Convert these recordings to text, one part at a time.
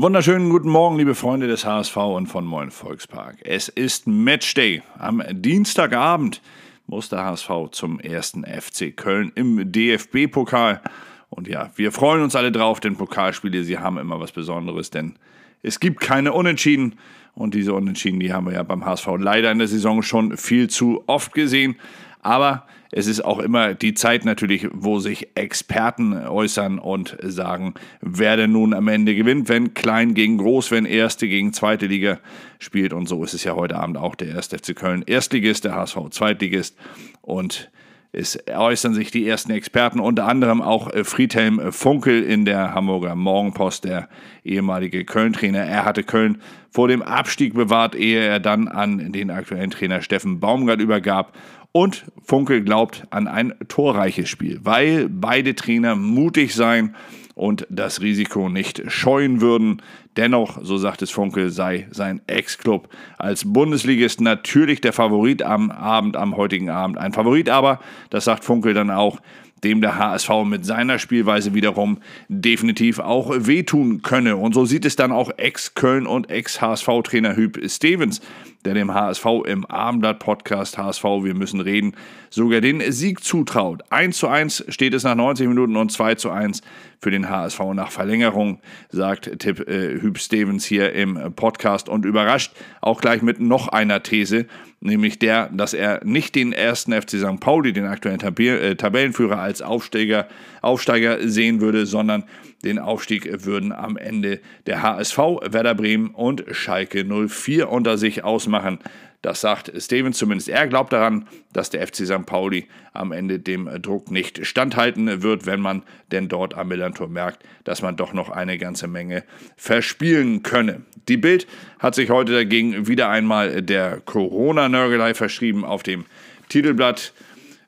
Wunderschönen guten Morgen, liebe Freunde des HSV und von Moin Volkspark. Es ist Matchday. Am Dienstagabend muss der HSV zum ersten FC Köln im DFB-Pokal. Und ja, wir freuen uns alle drauf, denn Pokalspiele, sie haben immer was Besonderes, denn es gibt keine Unentschieden. Und diese Unentschieden, die haben wir ja beim HSV leider in der Saison schon viel zu oft gesehen. Aber es ist auch immer die Zeit natürlich, wo sich Experten äußern und sagen, wer denn nun am Ende gewinnt, wenn klein gegen groß, wenn erste gegen zweite Liga spielt. Und so ist es ja heute Abend auch der 1. FC Köln Erstligist, der HSV Zweitligist. Und es äußern sich die ersten Experten, unter anderem auch äh, Friedhelm Funkel in der Hamburger Morgenpost, der ehemalige Köln-Trainer. Er hatte Köln vor dem Abstieg bewahrt, ehe er dann an den aktuellen Trainer Steffen Baumgart übergab. Und Funkel glaubt an ein torreiches Spiel, weil beide Trainer mutig seien und das Risiko nicht scheuen würden. Dennoch, so sagt es Funkel, sei sein Ex-Club als Bundesligist natürlich der Favorit am Abend, am heutigen Abend. Ein Favorit aber, das sagt Funkel dann auch, dem der HSV mit seiner Spielweise wiederum definitiv auch wehtun könne. Und so sieht es dann auch Ex-Köln und Ex-HSV-Trainer Hüb Stevens, der dem HSV im Abendblatt-Podcast HSV Wir müssen reden sogar den Sieg zutraut. 1 zu 1 steht es nach 90 Minuten und 2 zu 1 für den HSV nach Verlängerung, sagt Tipp äh, Stevens hier im Podcast und überrascht auch gleich mit noch einer These, nämlich der, dass er nicht den ersten FC St. Pauli, den aktuellen Tab äh, Tabellenführer, als Aufsteiger, Aufsteiger sehen würde, sondern den Aufstieg würden am Ende der HSV, Werder Bremen und Schalke 04 unter sich ausmachen. Das sagt Steven zumindest. Er glaubt daran, dass der FC St. Pauli am Ende dem Druck nicht standhalten wird, wenn man denn dort am Millantor merkt, dass man doch noch eine ganze Menge verspielen könne. Die Bild hat sich heute dagegen wieder einmal der Corona-Nörgelei verschrieben auf dem Titelblatt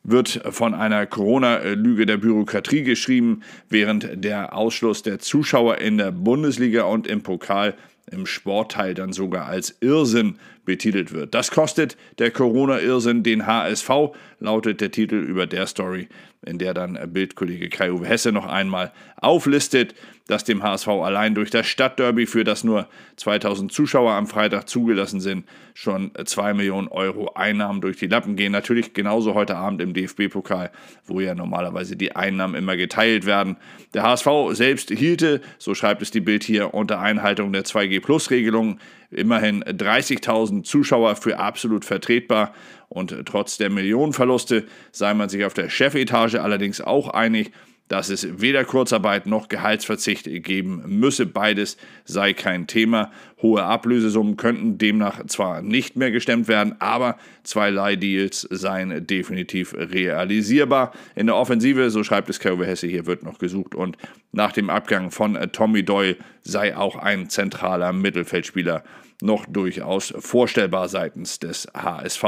wird von einer Corona-Lüge der Bürokratie geschrieben, während der Ausschluss der Zuschauer in der Bundesliga und im Pokal im Sportteil dann sogar als Irrsinn betitelt wird. Das kostet der Corona-Irrsinn den HSV, lautet der Titel über der Story, in der dann Bildkollege Kai-Uwe Hesse noch einmal auflistet, dass dem HSV allein durch das Stadtderby, für das nur 2000 Zuschauer am Freitag zugelassen sind, schon 2 Millionen Euro Einnahmen durch die Lappen gehen. Natürlich genauso heute Abend im DFB-Pokal, wo ja normalerweise die Einnahmen immer geteilt werden. Der HSV selbst hielte, so schreibt es die Bild hier, unter Einhaltung der 2G-Plus-Regelung immerhin 30.000 Zuschauer für absolut vertretbar. Und trotz der Millionenverluste sei man sich auf der Chefetage allerdings auch einig, dass es weder Kurzarbeit noch Gehaltsverzicht geben müsse. Beides sei kein Thema. Hohe Ablösesummen könnten demnach zwar nicht mehr gestemmt werden, aber zwei Leihdeals seien definitiv realisierbar. In der Offensive, so schreibt es Kerwe Hesse, hier wird noch gesucht und nach dem Abgang von Tommy Doyle sei auch ein zentraler Mittelfeldspieler noch durchaus vorstellbar seitens des HSV.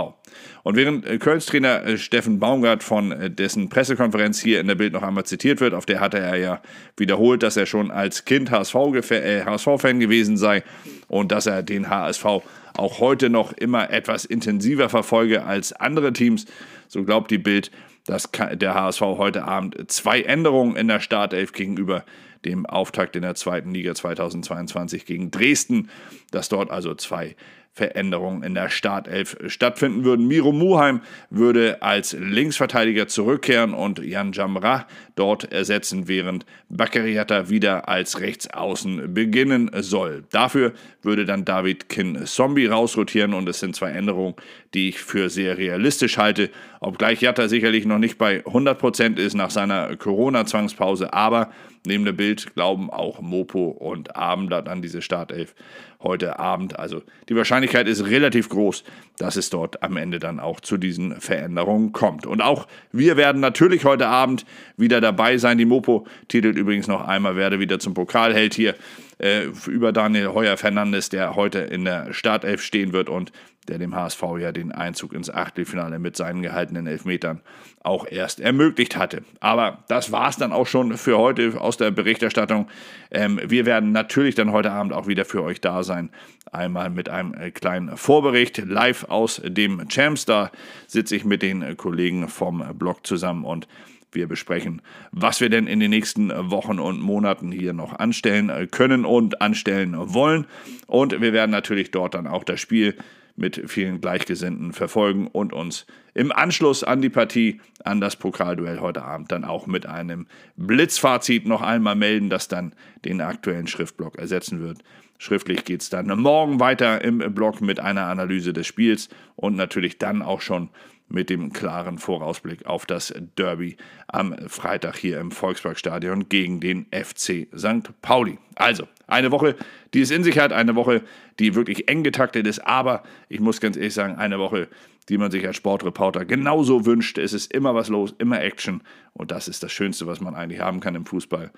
Und während äh, Kölns Trainer äh, Steffen Baumgart von äh, dessen Pressekonferenz hier in der Bild noch einmal zitiert wird, auf der hatte er ja wiederholt, dass er schon als Kind HSV-Fan gewesen sei und dass er den HSV auch heute noch immer etwas intensiver verfolge als andere Teams. So glaubt die Bild, dass der HSV heute Abend zwei Änderungen in der Startelf gegenüber dem Auftakt in der zweiten Liga 2022 gegen Dresden, dass dort also zwei Veränderungen in der Startelf stattfinden würden. Miro Muheim würde als Linksverteidiger zurückkehren und Jan Jamra dort ersetzen, während Bakariata wieder als Rechtsaußen beginnen soll. Dafür würde dann David Kin Zombie rausrotieren und es sind zwei Änderungen, die ich für sehr realistisch halte, obgleich Jatta sicherlich noch nicht bei 100% ist nach seiner Corona-Zwangspause, aber Neben dem Bild glauben auch Mopo und Abendblatt an diese Startelf heute Abend. Also die Wahrscheinlichkeit ist relativ groß, dass es dort am Ende dann auch zu diesen Veränderungen kommt. Und auch wir werden natürlich heute Abend wieder dabei sein. Die Mopo titelt übrigens noch einmal, werde wieder zum Pokalheld hier äh, über Daniel Heuer Fernandes, der heute in der Startelf stehen wird und der dem HSV ja den Einzug ins Achtelfinale mit seinen gehaltenen Elfmetern auch erst ermöglicht hatte. Aber das war es dann auch schon für heute aus der Berichterstattung. Ähm, wir werden natürlich dann heute Abend auch wieder für euch da sein. Einmal mit einem äh, kleinen Vorbericht live aus dem Champs. Da sitze ich mit den Kollegen vom Blog zusammen und Wir besprechen, was wir denn in den nächsten Wochen und Monaten hier noch anstellen können und anstellen wollen. Und wir werden natürlich dort dann auch das Spiel mit vielen Gleichgesinnten verfolgen und uns im Anschluss an die Partie, an das Pokalduell heute Abend dann auch mit einem Blitzfazit noch einmal melden, das dann den aktuellen Schriftblock ersetzen wird. Schriftlich geht es dann morgen weiter im Blog mit einer Analyse des Spiels und natürlich dann auch schon mit dem klaren Vorausblick auf das Derby am Freitag hier im Volksparkstadion gegen den FC St. Pauli. Also, eine Woche, die es in sich hat, eine Woche, die wirklich eng getaktet ist, aber ich muss ganz ehrlich sagen, eine Woche, die man sich als Sportreporter genauso wünscht. Es ist immer was los, immer Action und das ist das Schönste, was man eigentlich haben kann im Fußball.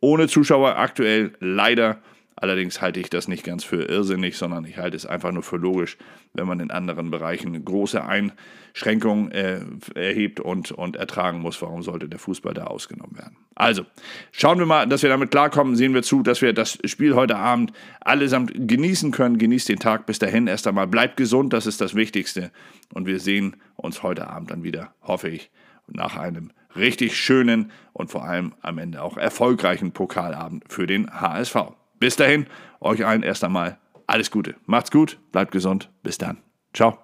Ohne Zuschauer aktuell leider Allerdings halte ich das nicht ganz für irrsinnig, sondern ich halte es einfach nur für logisch, wenn man in anderen Bereichen große Einschränkungen äh, erhebt und, und ertragen muss. Warum sollte der Fußball da ausgenommen werden? Also, schauen wir mal, dass wir damit klarkommen. Sehen wir zu, dass wir das Spiel heute Abend allesamt genießen können. Genießt den Tag bis dahin erst einmal. Bleibt gesund, das ist das Wichtigste. Und wir sehen uns heute Abend dann wieder, hoffe ich, nach einem richtig schönen und vor allem am Ende auch erfolgreichen Pokalabend für den HSV. Bis dahin, euch allen erst einmal alles Gute. Macht's gut, bleibt gesund. Bis dann. Ciao.